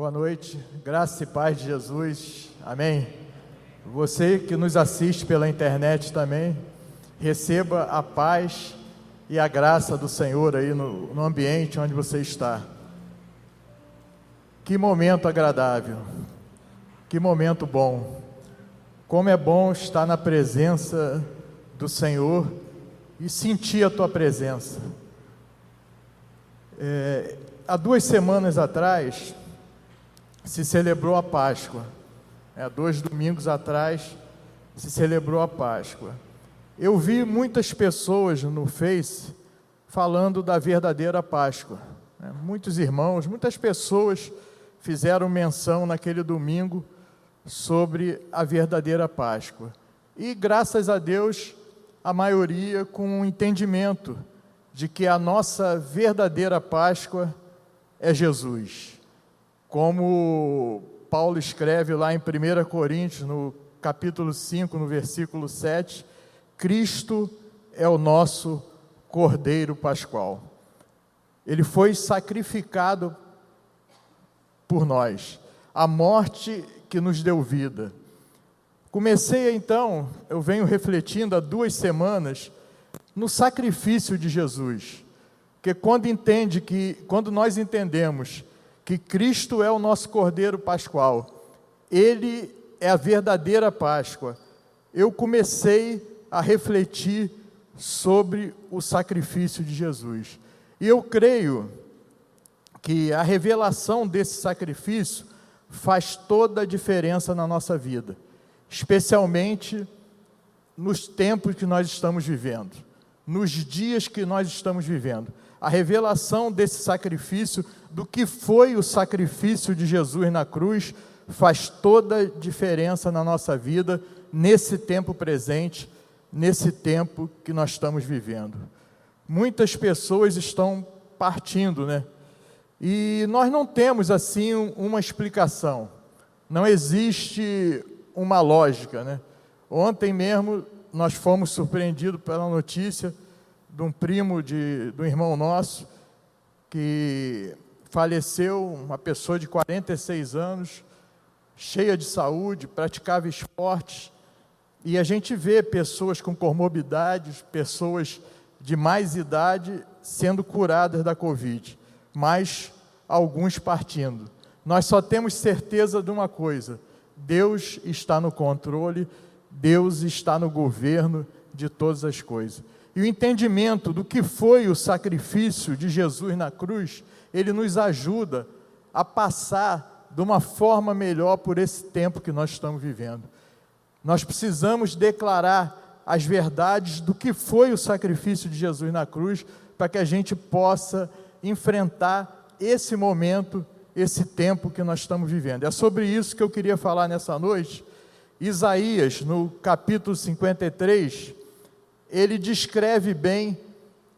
Boa noite, graça e paz de Jesus, amém. Você que nos assiste pela internet também, receba a paz e a graça do Senhor aí no, no ambiente onde você está. Que momento agradável, que momento bom. Como é bom estar na presença do Senhor e sentir a tua presença. É, há duas semanas atrás se celebrou a Páscoa. É, dois domingos atrás se celebrou a Páscoa. Eu vi muitas pessoas no Face falando da verdadeira Páscoa. Né? Muitos irmãos, muitas pessoas fizeram menção naquele domingo sobre a verdadeira Páscoa. E graças a Deus, a maioria com o entendimento de que a nossa verdadeira Páscoa é Jesus. Como Paulo escreve lá em 1 Coríntios, no capítulo 5, no versículo 7, Cristo é o nosso Cordeiro Pascual. Ele foi sacrificado por nós. A morte que nos deu vida. Comecei então, eu venho refletindo há duas semanas no sacrifício de Jesus. Porque quando entende que, quando nós entendemos que Cristo é o nosso Cordeiro Pascual, Ele é a verdadeira Páscoa, eu comecei a refletir sobre o sacrifício de Jesus. E eu creio que a revelação desse sacrifício faz toda a diferença na nossa vida, especialmente nos tempos que nós estamos vivendo, nos dias que nós estamos vivendo. A revelação desse sacrifício, do que foi o sacrifício de Jesus na cruz, faz toda a diferença na nossa vida, nesse tempo presente, nesse tempo que nós estamos vivendo. Muitas pessoas estão partindo, né? E nós não temos assim uma explicação, não existe uma lógica. Né? Ontem mesmo nós fomos surpreendidos pela notícia de um primo de, de um irmão nosso que faleceu, uma pessoa de 46 anos, cheia de saúde, praticava esportes, e a gente vê pessoas com comorbidades, pessoas de mais idade sendo curadas da Covid mas alguns partindo. Nós só temos certeza de uma coisa: Deus está no controle, Deus está no governo de todas as coisas. E o entendimento do que foi o sacrifício de Jesus na cruz, ele nos ajuda a passar de uma forma melhor por esse tempo que nós estamos vivendo. Nós precisamos declarar as verdades do que foi o sacrifício de Jesus na cruz, para que a gente possa enfrentar esse momento, esse tempo que nós estamos vivendo. É sobre isso que eu queria falar nessa noite. Isaías, no capítulo 53, ele descreve bem,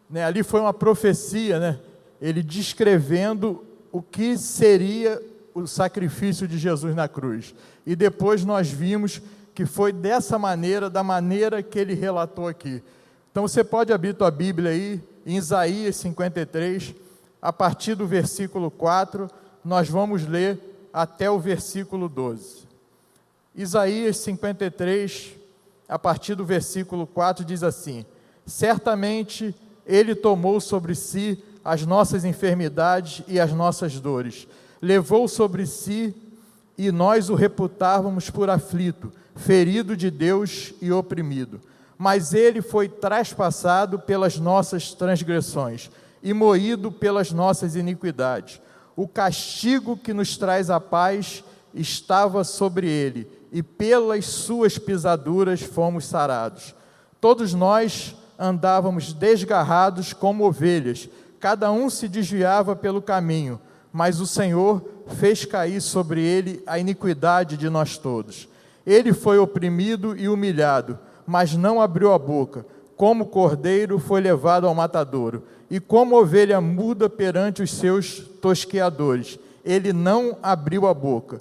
né, ali foi uma profecia, né, ele descrevendo o que seria o sacrifício de Jesus na cruz. E depois nós vimos que foi dessa maneira, da maneira que ele relatou aqui. Então você pode abrir tua Bíblia aí, em Isaías 53, a partir do versículo 4, nós vamos ler até o versículo 12. Isaías 53, a partir do versículo 4, diz assim: Certamente Ele tomou sobre si as nossas enfermidades e as nossas dores, levou sobre si e nós o reputávamos por aflito, ferido de Deus e oprimido. Mas ele foi traspassado pelas nossas transgressões e moído pelas nossas iniquidades. O castigo que nos traz a paz estava sobre ele, e pelas suas pisaduras fomos sarados. Todos nós andávamos desgarrados como ovelhas, cada um se desviava pelo caminho, mas o Senhor fez cair sobre ele a iniquidade de nós todos. Ele foi oprimido e humilhado, mas não abriu a boca. Como cordeiro foi levado ao matadouro, e como ovelha muda perante os seus tosqueadores, ele não abriu a boca.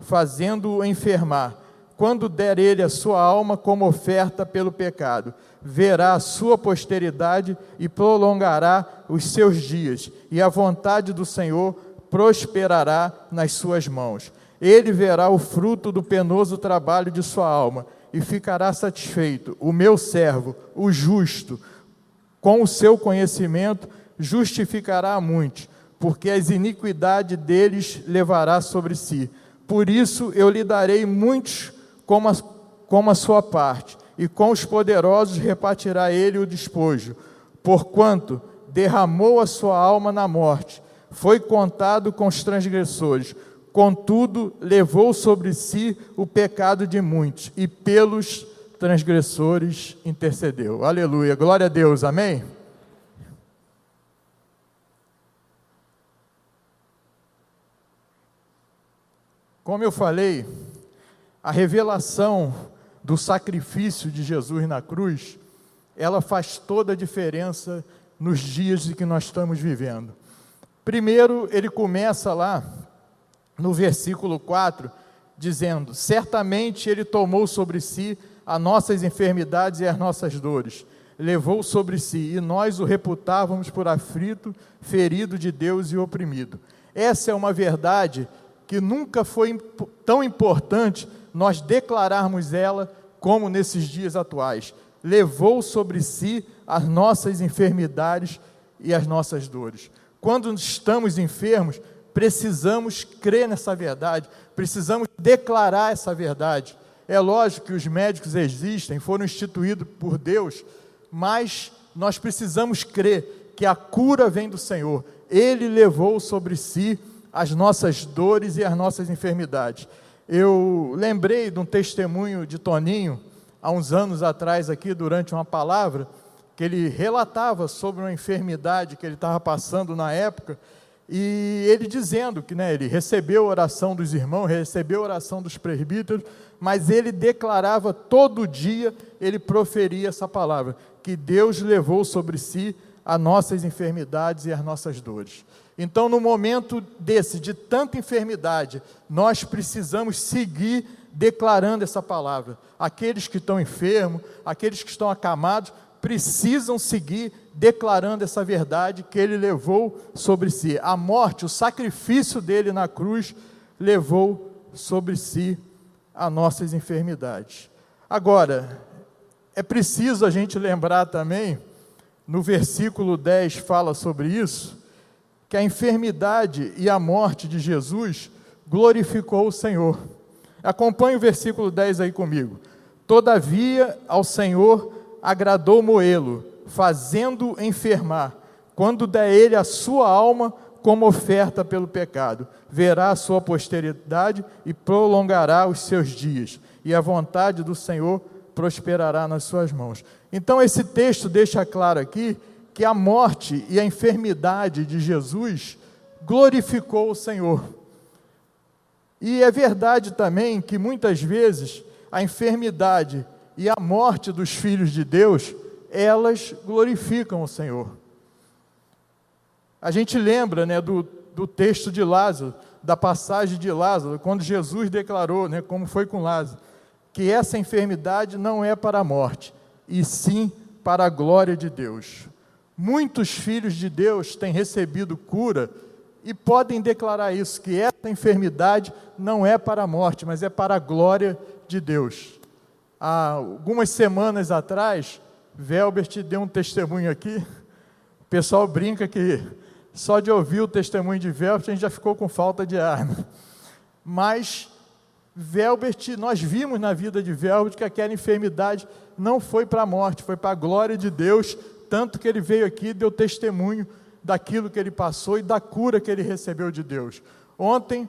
fazendo-o enfermar. Quando der ele a sua alma como oferta pelo pecado, verá a sua posteridade e prolongará os seus dias, e a vontade do Senhor prosperará nas suas mãos. Ele verá o fruto do penoso trabalho de sua alma e ficará satisfeito. O meu servo, o justo, com o seu conhecimento, justificará a muitos, porque as iniquidades deles levará sobre si. Por isso eu lhe darei muitos como a, como a sua parte, e com os poderosos repartirá ele o despojo, porquanto derramou a sua alma na morte, foi contado com os transgressores, contudo levou sobre si o pecado de muitos, e pelos transgressores intercedeu. Aleluia, glória a Deus, amém? Como eu falei, a revelação do sacrifício de Jesus na cruz, ela faz toda a diferença nos dias que nós estamos vivendo. Primeiro, ele começa lá no versículo 4, dizendo: Certamente ele tomou sobre si as nossas enfermidades e as nossas dores, levou sobre si, e nós o reputávamos por aflito, ferido de Deus e oprimido. Essa é uma verdade que nunca foi tão importante nós declararmos ela como nesses dias atuais. Levou sobre si as nossas enfermidades e as nossas dores. Quando estamos enfermos, precisamos crer nessa verdade, precisamos declarar essa verdade. É lógico que os médicos existem, foram instituídos por Deus, mas nós precisamos crer que a cura vem do Senhor. Ele levou sobre si as nossas dores e as nossas enfermidades. Eu lembrei de um testemunho de Toninho, há uns anos atrás, aqui, durante uma palavra, que ele relatava sobre uma enfermidade que ele estava passando na época, e ele dizendo que né, ele recebeu a oração dos irmãos, recebeu a oração dos presbíteros, mas ele declarava todo dia, ele proferia essa palavra, que Deus levou sobre si as nossas enfermidades e as nossas dores. Então, no momento desse, de tanta enfermidade, nós precisamos seguir declarando essa palavra. Aqueles que estão enfermos, aqueles que estão acamados, precisam seguir declarando essa verdade que ele levou sobre si. A morte, o sacrifício dele na cruz, levou sobre si as nossas enfermidades. Agora, é preciso a gente lembrar também, no versículo 10 fala sobre isso, que a enfermidade e a morte de Jesus glorificou o Senhor. Acompanhe o versículo 10 aí comigo. Todavia ao Senhor agradou Moelo, fazendo enfermar, quando der ele a sua alma como oferta pelo pecado, verá a sua posteridade e prolongará os seus dias, e a vontade do Senhor prosperará nas suas mãos. Então esse texto deixa claro aqui que a morte e a enfermidade de Jesus glorificou o Senhor. E é verdade também que muitas vezes a enfermidade e a morte dos filhos de Deus, elas glorificam o Senhor. A gente lembra né, do, do texto de Lázaro, da passagem de Lázaro, quando Jesus declarou, né, como foi com Lázaro, que essa enfermidade não é para a morte, e sim para a glória de Deus. Muitos filhos de Deus têm recebido cura e podem declarar isso, que essa enfermidade não é para a morte, mas é para a glória de Deus. Há algumas semanas atrás, Velbert deu um testemunho aqui. O pessoal brinca que só de ouvir o testemunho de Velbert a gente já ficou com falta de ar. Né? Mas Velbert, nós vimos na vida de Velbert que aquela enfermidade não foi para a morte, foi para a glória de Deus tanto que ele veio aqui e deu testemunho daquilo que ele passou e da cura que ele recebeu de Deus. Ontem,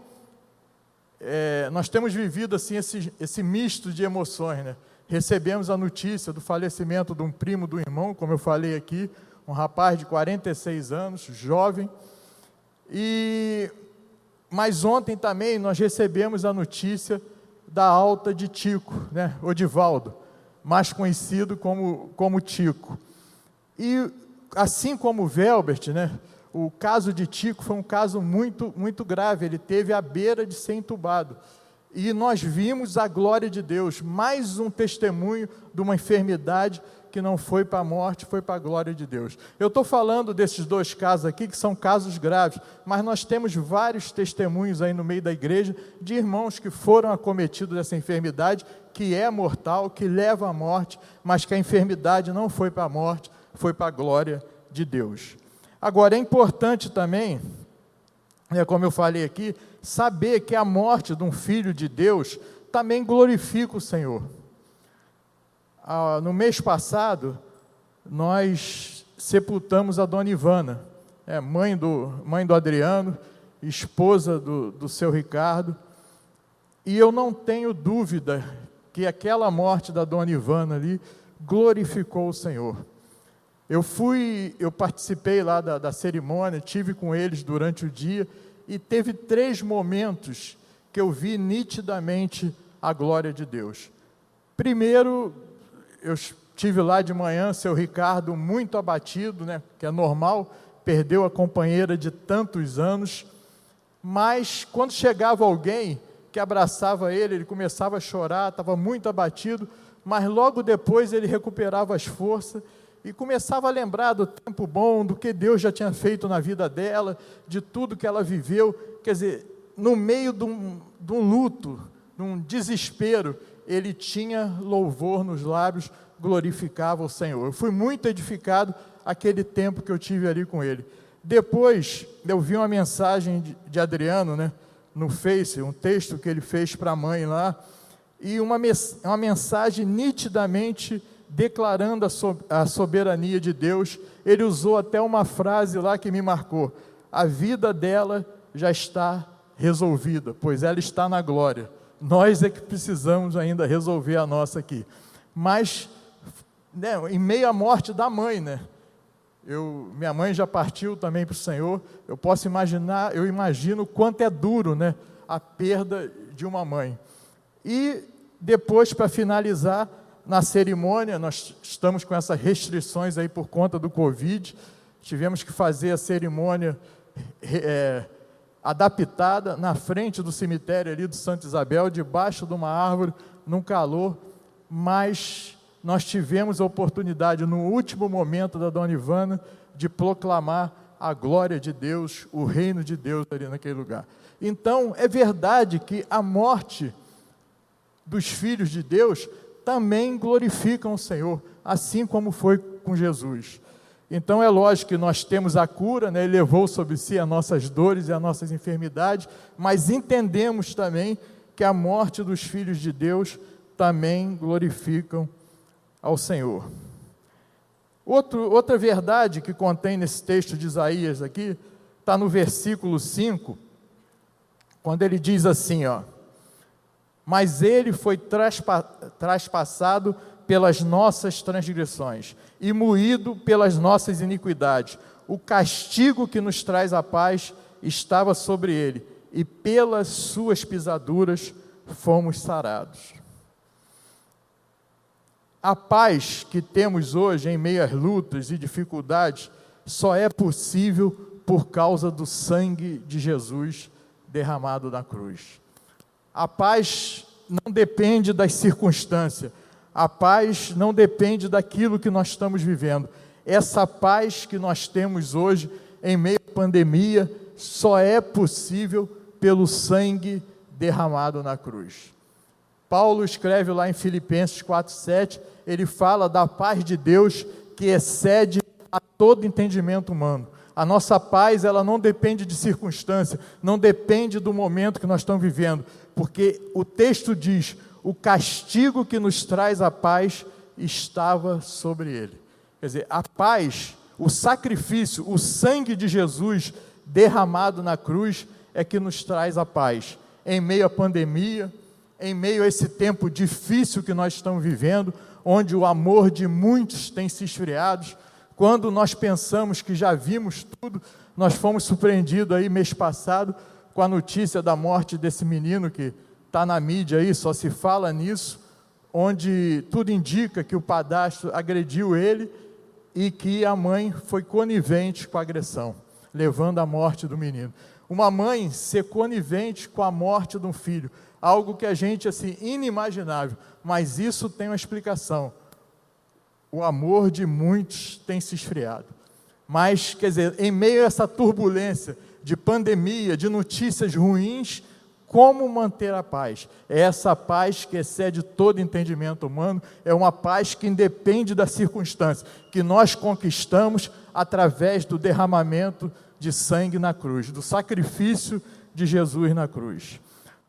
é, nós temos vivido assim esse, esse misto de emoções, né? Recebemos a notícia do falecimento de um primo do irmão, como eu falei aqui, um rapaz de 46 anos, jovem, e mas ontem também nós recebemos a notícia da alta de Tico, né, Odivaldo, mais conhecido como, como Tico. E assim como o Velbert, né, o caso de Tico foi um caso muito, muito grave, ele teve à beira de ser entubado. E nós vimos a glória de Deus, mais um testemunho de uma enfermidade que não foi para a morte, foi para a glória de Deus. Eu estou falando desses dois casos aqui, que são casos graves, mas nós temos vários testemunhos aí no meio da igreja de irmãos que foram acometidos dessa enfermidade, que é mortal, que leva à morte, mas que a enfermidade não foi para a morte, foi para a glória de Deus. Agora, é importante também, é como eu falei aqui, saber que a morte de um filho de Deus também glorifica o Senhor ah, no mês passado, nós sepultamos a dona Ivana, é, mãe, do, mãe do Adriano, esposa do, do seu Ricardo, e eu não tenho dúvida que aquela morte da dona Ivana ali glorificou o Senhor. Eu fui, eu participei lá da, da cerimônia, tive com eles durante o dia, e teve três momentos que eu vi nitidamente a glória de Deus. Primeiro, eu tive lá de manhã, seu Ricardo muito abatido, né, que é normal, perdeu a companheira de tantos anos, mas quando chegava alguém que abraçava ele, ele começava a chorar, estava muito abatido, mas logo depois ele recuperava as forças e começava a lembrar do tempo bom, do que Deus já tinha feito na vida dela, de tudo que ela viveu. Quer dizer, no meio de um, de um luto, de um desespero, ele tinha louvor nos lábios, glorificava o Senhor. Eu fui muito edificado aquele tempo que eu tive ali com ele. Depois, eu vi uma mensagem de, Adriano, né, no Face, um texto que ele fez para a mãe lá, e uma, uma mensagem nitidamente declarando a, so, a soberania de Deus. Ele usou até uma frase lá que me marcou: a vida dela já está resolvida, pois ela está na glória. Nós é que precisamos ainda resolver a nossa aqui. Mas, né, em meio à morte da mãe, né? Eu, minha mãe já partiu também para o Senhor. Eu posso imaginar, eu imagino quanto é duro, né, a perda de uma mãe. E depois, para finalizar, na cerimônia, nós estamos com essas restrições aí por conta do Covid. Tivemos que fazer a cerimônia é, adaptada na frente do cemitério ali do Santa Isabel, debaixo de uma árvore, num calor, mas nós tivemos a oportunidade, no último momento da Dona Ivana, de proclamar a glória de Deus, o reino de Deus ali naquele lugar. Então, é verdade que a morte dos filhos de Deus também glorificam o Senhor, assim como foi com Jesus. Então é lógico que nós temos a cura, né? Ele levou sobre si as nossas dores e as nossas enfermidades, mas entendemos também que a morte dos filhos de Deus também glorificam ao Senhor. Outro, outra verdade que contém nesse texto de Isaías aqui, está no versículo 5, quando ele diz assim, ó, mas ele foi traspa, traspassado pelas nossas transgressões e moído pelas nossas iniquidades. O castigo que nos traz a paz estava sobre ele, e pelas suas pisaduras fomos sarados. A paz que temos hoje em meio às lutas e dificuldades só é possível por causa do sangue de Jesus derramado na cruz. A paz não depende das circunstâncias, a paz não depende daquilo que nós estamos vivendo. Essa paz que nós temos hoje, em meio à pandemia, só é possível pelo sangue derramado na cruz. Paulo escreve lá em Filipenses 4,7, ele fala da paz de Deus que excede a todo entendimento humano. A nossa paz, ela não depende de circunstância, não depende do momento que nós estamos vivendo, porque o texto diz: o castigo que nos traz a paz estava sobre ele. Quer dizer, a paz, o sacrifício, o sangue de Jesus derramado na cruz é que nos traz a paz. Em meio à pandemia, em meio a esse tempo difícil que nós estamos vivendo, onde o amor de muitos tem se esfriado, quando nós pensamos que já vimos tudo, nós fomos surpreendidos aí mês passado com a notícia da morte desse menino que está na mídia aí, só se fala nisso, onde tudo indica que o padastro agrediu ele e que a mãe foi conivente com a agressão, levando à morte do menino. Uma mãe ser conivente com a morte de um filho, algo que a gente assim inimaginável, mas isso tem uma explicação. O amor de muitos tem se esfriado. Mas, quer dizer, em meio a essa turbulência de pandemia, de notícias ruins, como manter a paz? É essa paz que excede todo entendimento humano, é uma paz que independe da circunstância, que nós conquistamos através do derramamento de sangue na cruz, do sacrifício de Jesus na cruz.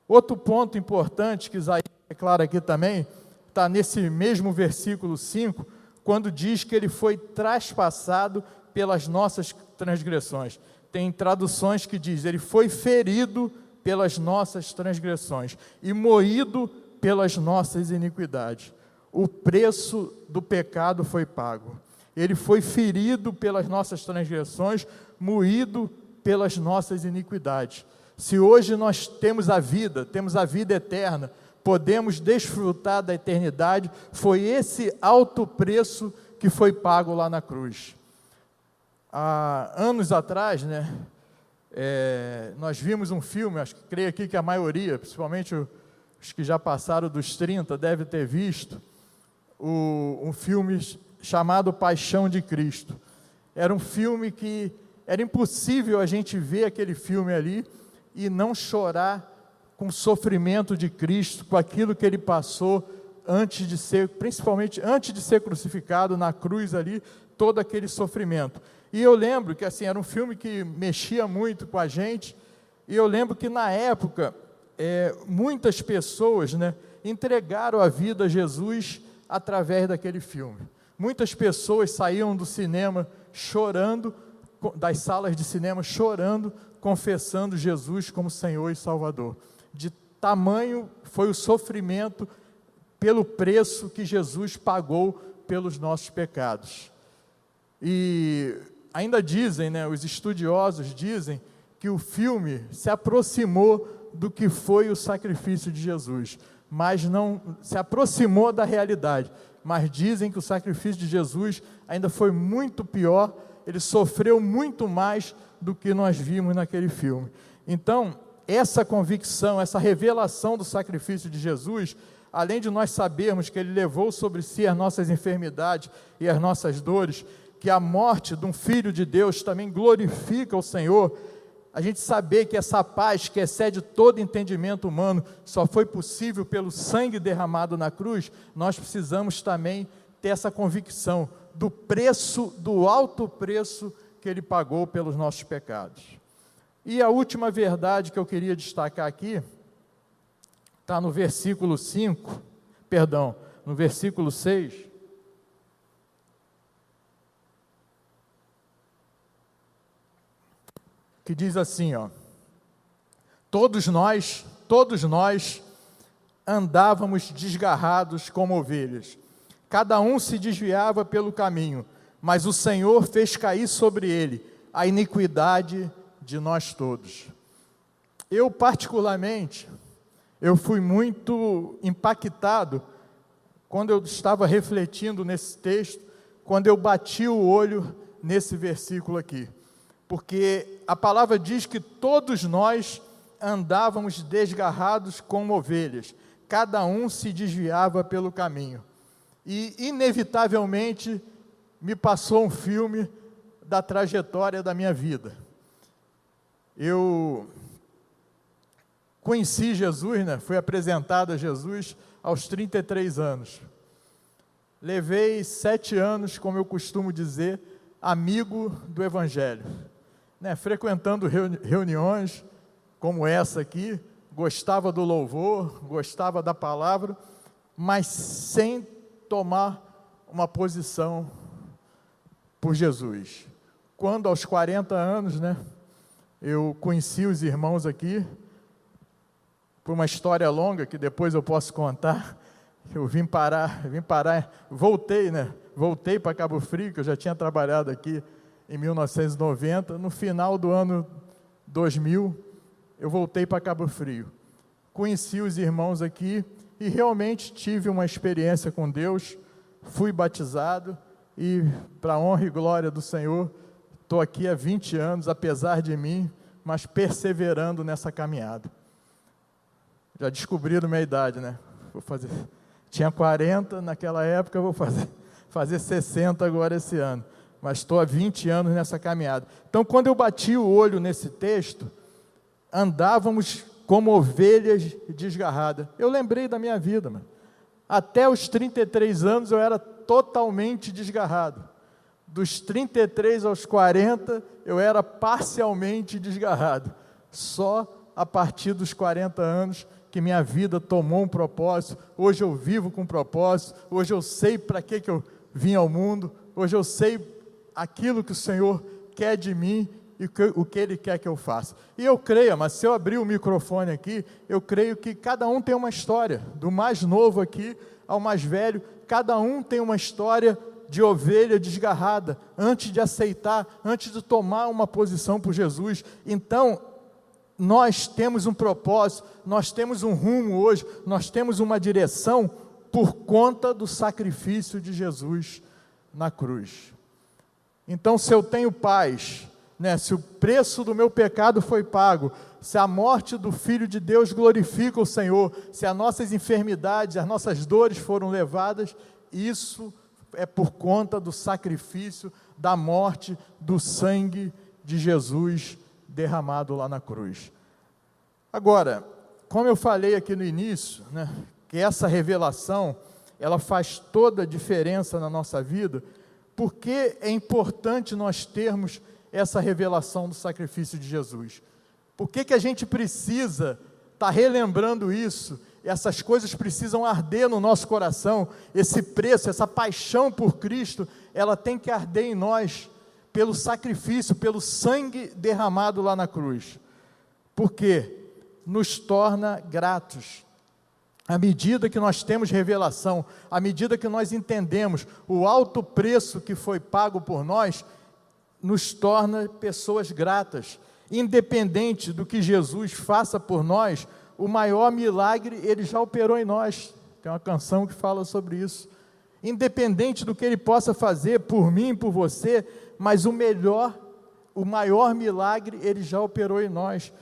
Outro ponto importante que Isaías declara aqui também, está nesse mesmo versículo 5, quando diz que ele foi traspassado pelas nossas transgressões. Tem traduções que diz, ele foi ferido pelas nossas transgressões e moído pelas nossas iniquidades. O preço do pecado foi pago. Ele foi ferido pelas nossas transgressões, moído pelas nossas iniquidades. Se hoje nós temos a vida, temos a vida eterna, podemos desfrutar da eternidade, foi esse alto preço que foi pago lá na cruz. Há anos atrás, né, é, nós vimos um filme, acho que creio aqui que a maioria, principalmente os que já passaram dos 30, deve ter visto, o, um filme chamado Paixão de Cristo. Era um filme que era impossível a gente ver aquele filme ali e não chorar com o sofrimento de Cristo, com aquilo que ele passou antes de ser, principalmente antes de ser crucificado na cruz ali, todo aquele sofrimento. E eu lembro que assim era um filme que mexia muito com a gente. E eu lembro que na época é, muitas pessoas, né, entregaram a vida a Jesus através daquele filme. Muitas pessoas saíam do cinema chorando, das salas de cinema chorando, confessando Jesus como Senhor e Salvador. De tamanho foi o sofrimento pelo preço que Jesus pagou pelos nossos pecados. E ainda dizem, né, os estudiosos dizem, que o filme se aproximou do que foi o sacrifício de Jesus, mas não se aproximou da realidade. Mas dizem que o sacrifício de Jesus ainda foi muito pior, ele sofreu muito mais do que nós vimos naquele filme. Então, essa convicção, essa revelação do sacrifício de Jesus, além de nós sabermos que ele levou sobre si as nossas enfermidades e as nossas dores, que a morte de um filho de Deus também glorifica o Senhor, a gente saber que essa paz que excede todo entendimento humano só foi possível pelo sangue derramado na cruz, nós precisamos também ter essa convicção do preço, do alto preço que ele pagou pelos nossos pecados. E a última verdade que eu queria destacar aqui está no versículo 5, perdão, no versículo 6 que diz assim, ó: Todos nós, todos nós andávamos desgarrados como ovelhas. Cada um se desviava pelo caminho, mas o Senhor fez cair sobre ele a iniquidade de nós todos. Eu particularmente, eu fui muito impactado quando eu estava refletindo nesse texto, quando eu bati o olho nesse versículo aqui porque a palavra diz que todos nós andávamos desgarrados como ovelhas, cada um se desviava pelo caminho. E, inevitavelmente, me passou um filme da trajetória da minha vida. Eu conheci Jesus, né? fui apresentado a Jesus aos 33 anos. Levei sete anos, como eu costumo dizer, amigo do Evangelho né, frequentando reuniões como essa aqui, gostava do louvor, gostava da palavra, mas sem tomar uma posição por Jesus. Quando aos 40 anos, né, eu conheci os irmãos aqui, por uma história longa que depois eu posso contar, eu vim parar, vim parar, voltei, né? Voltei para Cabo Frio, que eu já tinha trabalhado aqui em 1990. No final do ano 2000, eu voltei para Cabo Frio. Conheci os irmãos aqui e realmente tive uma experiência com Deus. Fui batizado e, para honra e glória do Senhor, estou aqui há 20 anos, apesar de mim, mas perseverando nessa caminhada. Já descobriram minha idade, né? Vou fazer. Tinha 40 naquela época, vou fazer, fazer 60 agora esse ano. Mas estou há 20 anos nessa caminhada. Então, quando eu bati o olho nesse texto, andávamos como ovelhas desgarradas. Eu lembrei da minha vida, mano. Até os 33 anos eu era totalmente desgarrado. Dos 33 aos 40 eu era parcialmente desgarrado. Só a partir dos 40 anos que minha vida tomou um propósito. Hoje eu vivo com propósito. Hoje eu sei para que, que eu vim ao mundo. Hoje eu sei aquilo que o Senhor quer de mim e o que Ele quer que eu faça. E eu creio, mas se eu abrir o microfone aqui, eu creio que cada um tem uma história, do mais novo aqui ao mais velho, cada um tem uma história de ovelha desgarrada, antes de aceitar, antes de tomar uma posição por Jesus. Então, nós temos um propósito, nós temos um rumo hoje, nós temos uma direção por conta do sacrifício de Jesus na cruz. Então, se eu tenho paz, né, se o preço do meu pecado foi pago, se a morte do Filho de Deus glorifica o Senhor, se as nossas enfermidades, as nossas dores foram levadas, isso é por conta do sacrifício, da morte, do sangue de Jesus derramado lá na cruz. Agora, como eu falei aqui no início, né, que essa revelação, ela faz toda a diferença na nossa vida, porque é importante nós termos essa revelação do sacrifício de Jesus? Por que, que a gente precisa estar tá relembrando isso? Essas coisas precisam arder no nosso coração, esse preço, essa paixão por Cristo, ela tem que arder em nós, pelo sacrifício, pelo sangue derramado lá na cruz. Porque nos torna gratos. À medida que nós temos revelação, à medida que nós entendemos o alto preço que foi pago por nós, nos torna pessoas gratas. Independente do que Jesus faça por nós, o maior milagre ele já operou em nós. Tem uma canção que fala sobre isso. Independente do que ele possa fazer por mim, por você, mas o melhor, o maior milagre ele já operou em nós.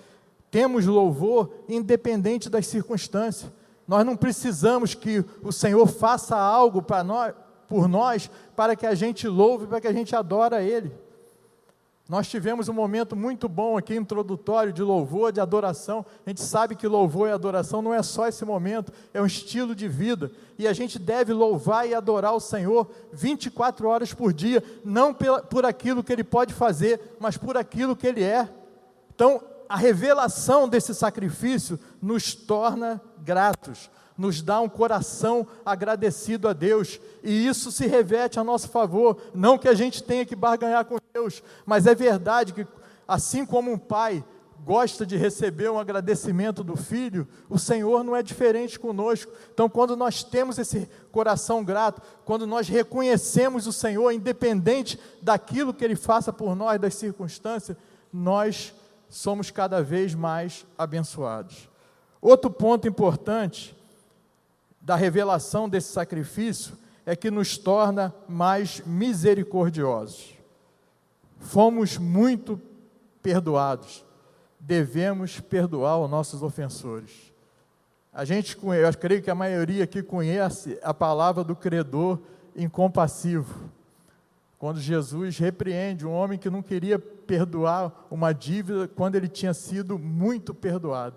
Temos louvor independente das circunstâncias. Nós não precisamos que o Senhor faça algo para nós, por nós para que a gente louve, para que a gente adore a Ele. Nós tivemos um momento muito bom aqui, introdutório, de louvor, de adoração. A gente sabe que louvor e adoração não é só esse momento, é um estilo de vida. E a gente deve louvar e adorar o Senhor 24 horas por dia, não por aquilo que Ele pode fazer, mas por aquilo que Ele é. Então, a revelação desse sacrifício nos torna gratos, nos dá um coração agradecido a Deus, e isso se reverte a nosso favor. Não que a gente tenha que barganhar com Deus, mas é verdade que, assim como um pai gosta de receber um agradecimento do filho, o Senhor não é diferente conosco. Então, quando nós temos esse coração grato, quando nós reconhecemos o Senhor, independente daquilo que Ele faça por nós, das circunstâncias, nós somos cada vez mais abençoados. Outro ponto importante da revelação desse sacrifício é que nos torna mais misericordiosos. Fomos muito perdoados, devemos perdoar os nossos ofensores. A gente, eu creio que a maioria aqui conhece a palavra do credor incompassivo. Quando Jesus repreende um homem que não queria perdoar uma dívida quando ele tinha sido muito perdoado.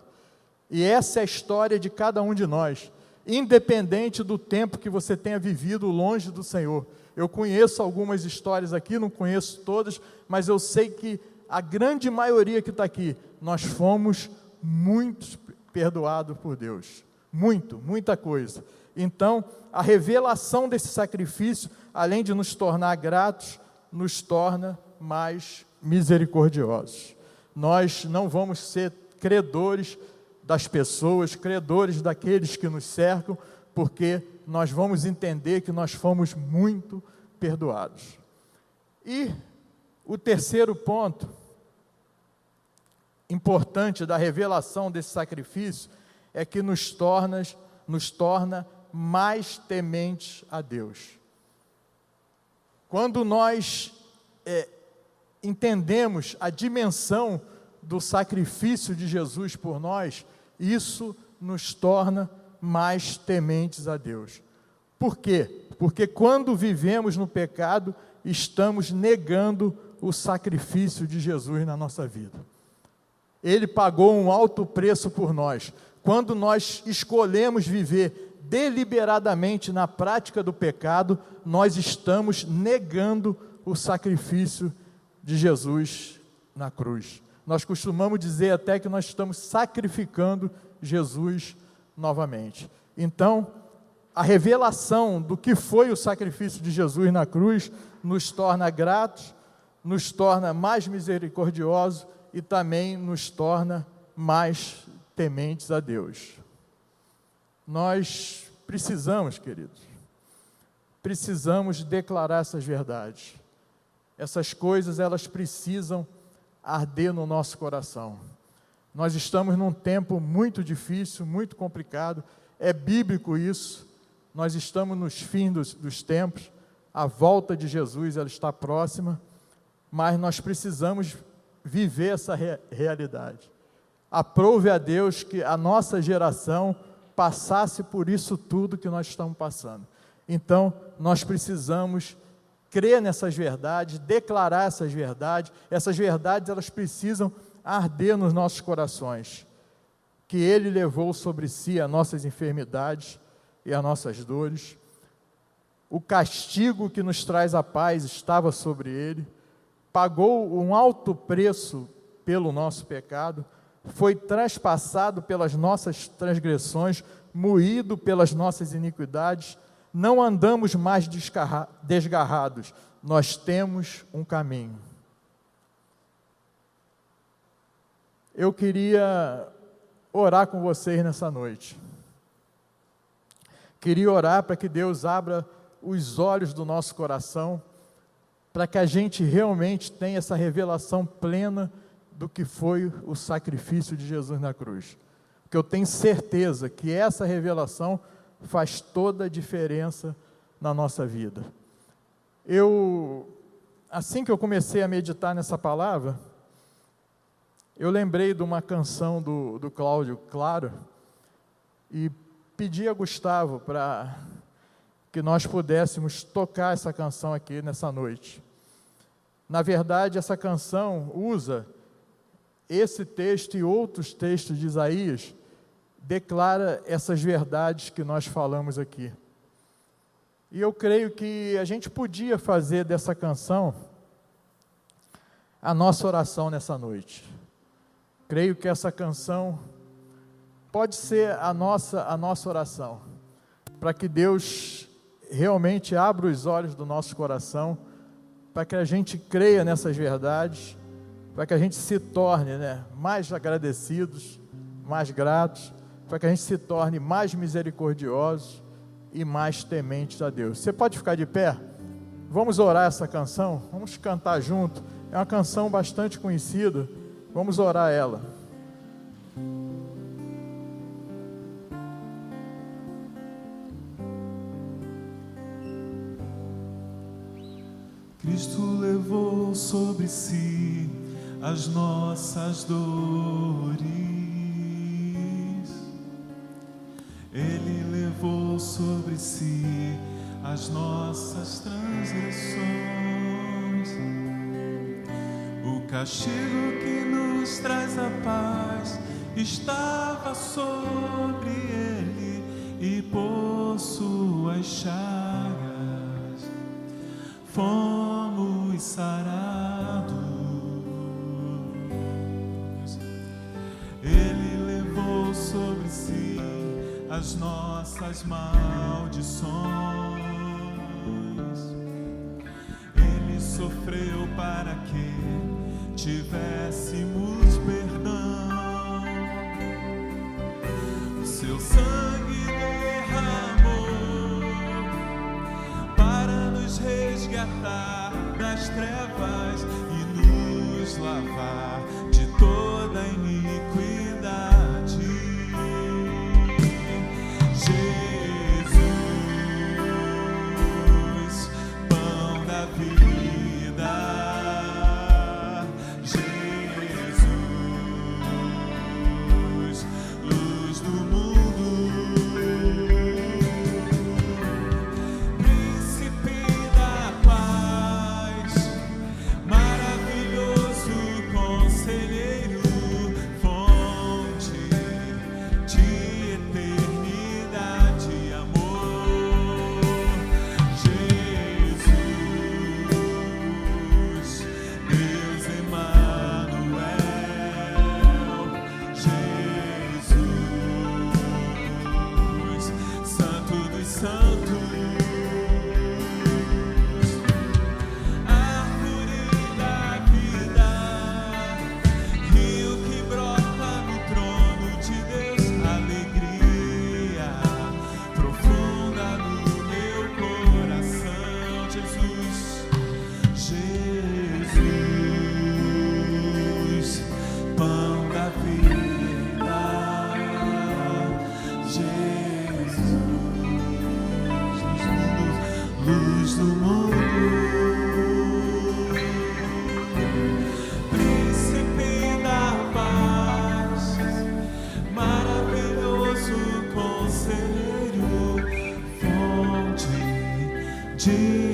E essa é a história de cada um de nós independente do tempo que você tenha vivido longe do Senhor. Eu conheço algumas histórias aqui, não conheço todas, mas eu sei que a grande maioria que está aqui, nós fomos muito perdoados por Deus. Muito, muita coisa. Então, a revelação desse sacrifício, além de nos tornar gratos, nos torna mais misericordiosos. Nós não vamos ser credores das pessoas, credores daqueles que nos cercam, porque nós vamos entender que nós fomos muito perdoados. E o terceiro ponto importante da revelação desse sacrifício é que nos torna, nos torna mais tementes a Deus. Quando nós é, entendemos a dimensão do sacrifício de Jesus por nós, isso nos torna mais tementes a Deus. Por quê? Porque quando vivemos no pecado, estamos negando o sacrifício de Jesus na nossa vida. Ele pagou um alto preço por nós. Quando nós escolhemos viver deliberadamente na prática do pecado, nós estamos negando o sacrifício de Jesus na cruz. Nós costumamos dizer até que nós estamos sacrificando Jesus novamente. Então, a revelação do que foi o sacrifício de Jesus na cruz nos torna gratos, nos torna mais misericordiosos e também nos torna mais tementes a Deus. Nós precisamos, queridos, precisamos declarar essas verdades. Essas coisas, elas precisam arder no nosso coração. Nós estamos num tempo muito difícil, muito complicado, é bíblico isso. Nós estamos nos fins dos, dos tempos, a volta de Jesus ela está próxima, mas nós precisamos viver essa re realidade. Aprove a Deus que a nossa geração passasse por isso tudo que nós estamos passando. Então, nós precisamos crer nessas verdades, declarar essas verdades. Essas verdades elas precisam arder nos nossos corações. Que Ele levou sobre si as nossas enfermidades e as nossas dores. O castigo que nos traz a paz estava sobre Ele. Pagou um alto preço pelo nosso pecado. Foi traspassado pelas nossas transgressões, moído pelas nossas iniquidades não andamos mais desgarrados, nós temos um caminho. Eu queria orar com vocês nessa noite. Queria orar para que Deus abra os olhos do nosso coração, para que a gente realmente tenha essa revelação plena do que foi o sacrifício de Jesus na cruz. Porque eu tenho certeza que essa revelação faz toda a diferença na nossa vida. Eu, assim que eu comecei a meditar nessa palavra, eu lembrei de uma canção do, do Cláudio Claro e pedi a Gustavo para que nós pudéssemos tocar essa canção aqui nessa noite. Na verdade, essa canção usa esse texto e outros textos de Isaías declara essas verdades que nós falamos aqui. E eu creio que a gente podia fazer dessa canção a nossa oração nessa noite. Creio que essa canção pode ser a nossa a nossa oração, para que Deus realmente abra os olhos do nosso coração, para que a gente creia nessas verdades, para que a gente se torne, né, mais agradecidos, mais gratos para que a gente se torne mais misericordiosos e mais tementes a Deus. Você pode ficar de pé? Vamos orar essa canção? Vamos cantar junto. É uma canção bastante conhecida. Vamos orar ela. Cristo levou sobre si as nossas dores Ele levou sobre si as nossas transgressões. O castigo que nos traz a paz estava sobre nossas maldições. Ele sofreu para que tivéssemos perdão. Seu sangue derramou para nos resgatar das trevas e nos lavar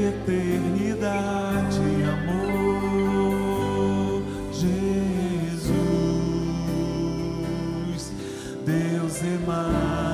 eternidade amor, Jesus, Deus Emmanuel,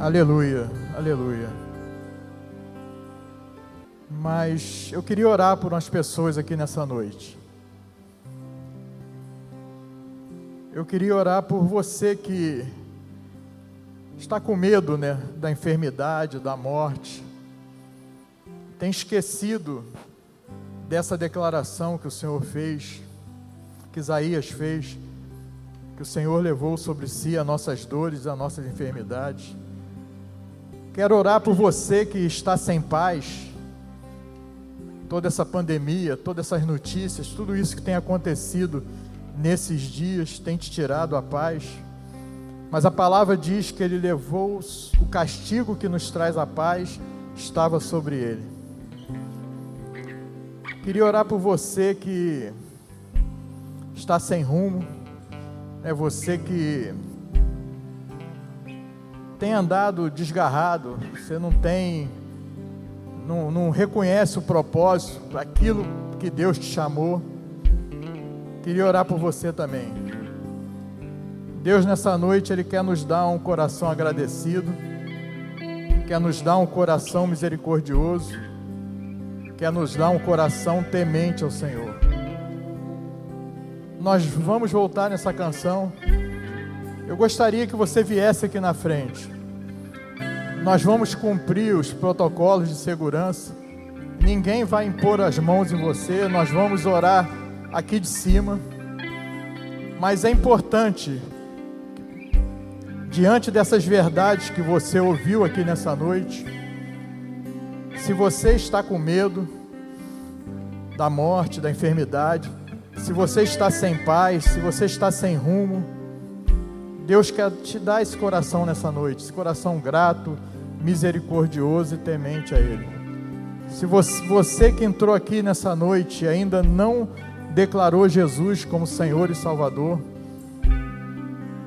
Aleluia, aleluia. Mas eu queria orar por umas pessoas aqui nessa noite. Eu queria orar por você que está com medo, né, da enfermidade, da morte. Tem esquecido dessa declaração que o Senhor fez, que Isaías fez, que o Senhor levou sobre si as nossas dores, as nossas enfermidades. Quero orar por você que está sem paz. Toda essa pandemia, todas essas notícias, tudo isso que tem acontecido nesses dias tem te tirado a paz. Mas a palavra diz que ele levou o castigo que nos traz a paz, estava sobre ele. Queria orar por você que está sem rumo, é você que tem andado desgarrado, você não tem, não, não reconhece o propósito, aquilo que Deus te chamou. Queria orar por você também. Deus, nessa noite, Ele quer nos dar um coração agradecido, quer nos dar um coração misericordioso, quer nos dar um coração temente ao Senhor. Nós vamos voltar nessa canção. Eu gostaria que você viesse aqui na frente. Nós vamos cumprir os protocolos de segurança. Ninguém vai impor as mãos em você. Nós vamos orar aqui de cima. Mas é importante, diante dessas verdades que você ouviu aqui nessa noite, se você está com medo da morte, da enfermidade, se você está sem paz, se você está sem rumo, Deus quer te dar esse coração nessa noite, esse coração grato, misericordioso e temente a Ele. Se você, você que entrou aqui nessa noite e ainda não declarou Jesus como Senhor e Salvador,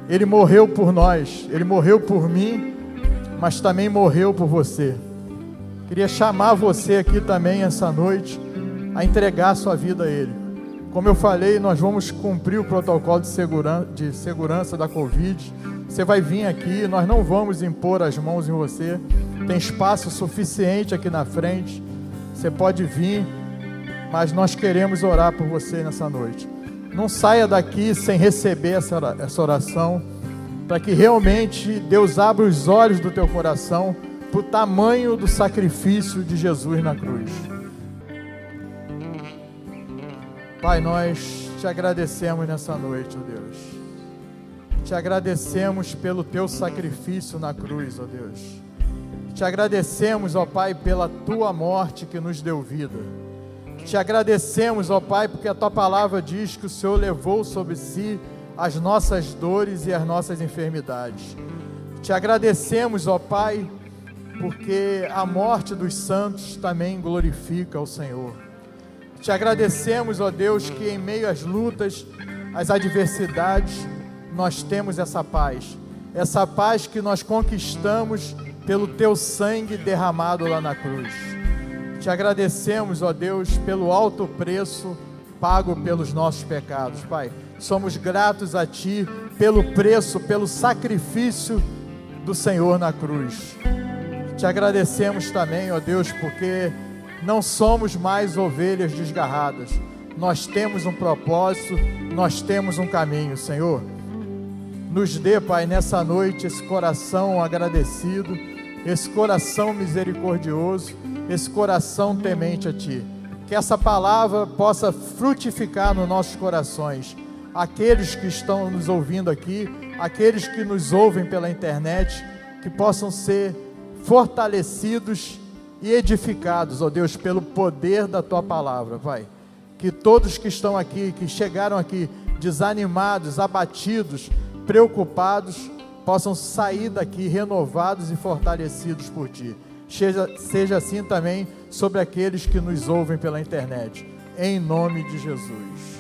Ele morreu por nós, Ele morreu por mim, mas também morreu por você. Queria chamar você aqui também essa noite a entregar sua vida a Ele, Como eu falei, nós vamos cumprir o protocolo de segurança, de segurança da Covid. Você vai vir aqui, nós não vamos impor as mãos em você. Tem espaço suficiente aqui na frente. Você pode vir, mas nós queremos orar por você nessa noite. Não saia daqui sem receber essa oração, para que realmente Deus abra os olhos do teu coração para o tamanho do sacrifício de Jesus na cruz. Pai, nós te agradecemos nessa noite, ó Deus. Te agradecemos pelo teu sacrifício na cruz, ó Deus. Te agradecemos, ó Pai, pela tua morte que nos deu vida. Te agradecemos, ó Pai, porque a tua palavra diz que o Senhor levou sobre si as nossas dores e as nossas enfermidades. Te agradecemos, ó Pai, porque a morte dos santos também glorifica o Senhor. Te agradecemos, ó Deus, que em meio às lutas, às adversidades, nós temos essa paz. Essa paz que nós conquistamos pelo teu sangue derramado lá na cruz. Te agradecemos, ó Deus, pelo alto preço pago pelos nossos pecados, Pai. Somos gratos a Ti pelo preço, pelo sacrifício do Senhor na cruz. Te agradecemos também, ó Deus, porque não somos mais ovelhas desgarradas. Nós temos um propósito, nós temos um caminho, Senhor. Nos dê, Pai, nessa noite esse coração agradecido, esse coração misericordioso, esse coração temente a Ti. Que essa palavra possa frutificar nos nossos corações. Aqueles que estão nos ouvindo aqui, aqueles que nos ouvem pela internet, que possam ser fortalecidos e edificados, ó Deus, pelo poder da tua palavra, Pai. Que todos que estão aqui, que chegaram aqui desanimados, abatidos, preocupados, possam sair daqui renovados e fortalecidos por ti. Seja, seja assim também sobre aqueles que nos ouvem pela internet. Em nome de Jesus.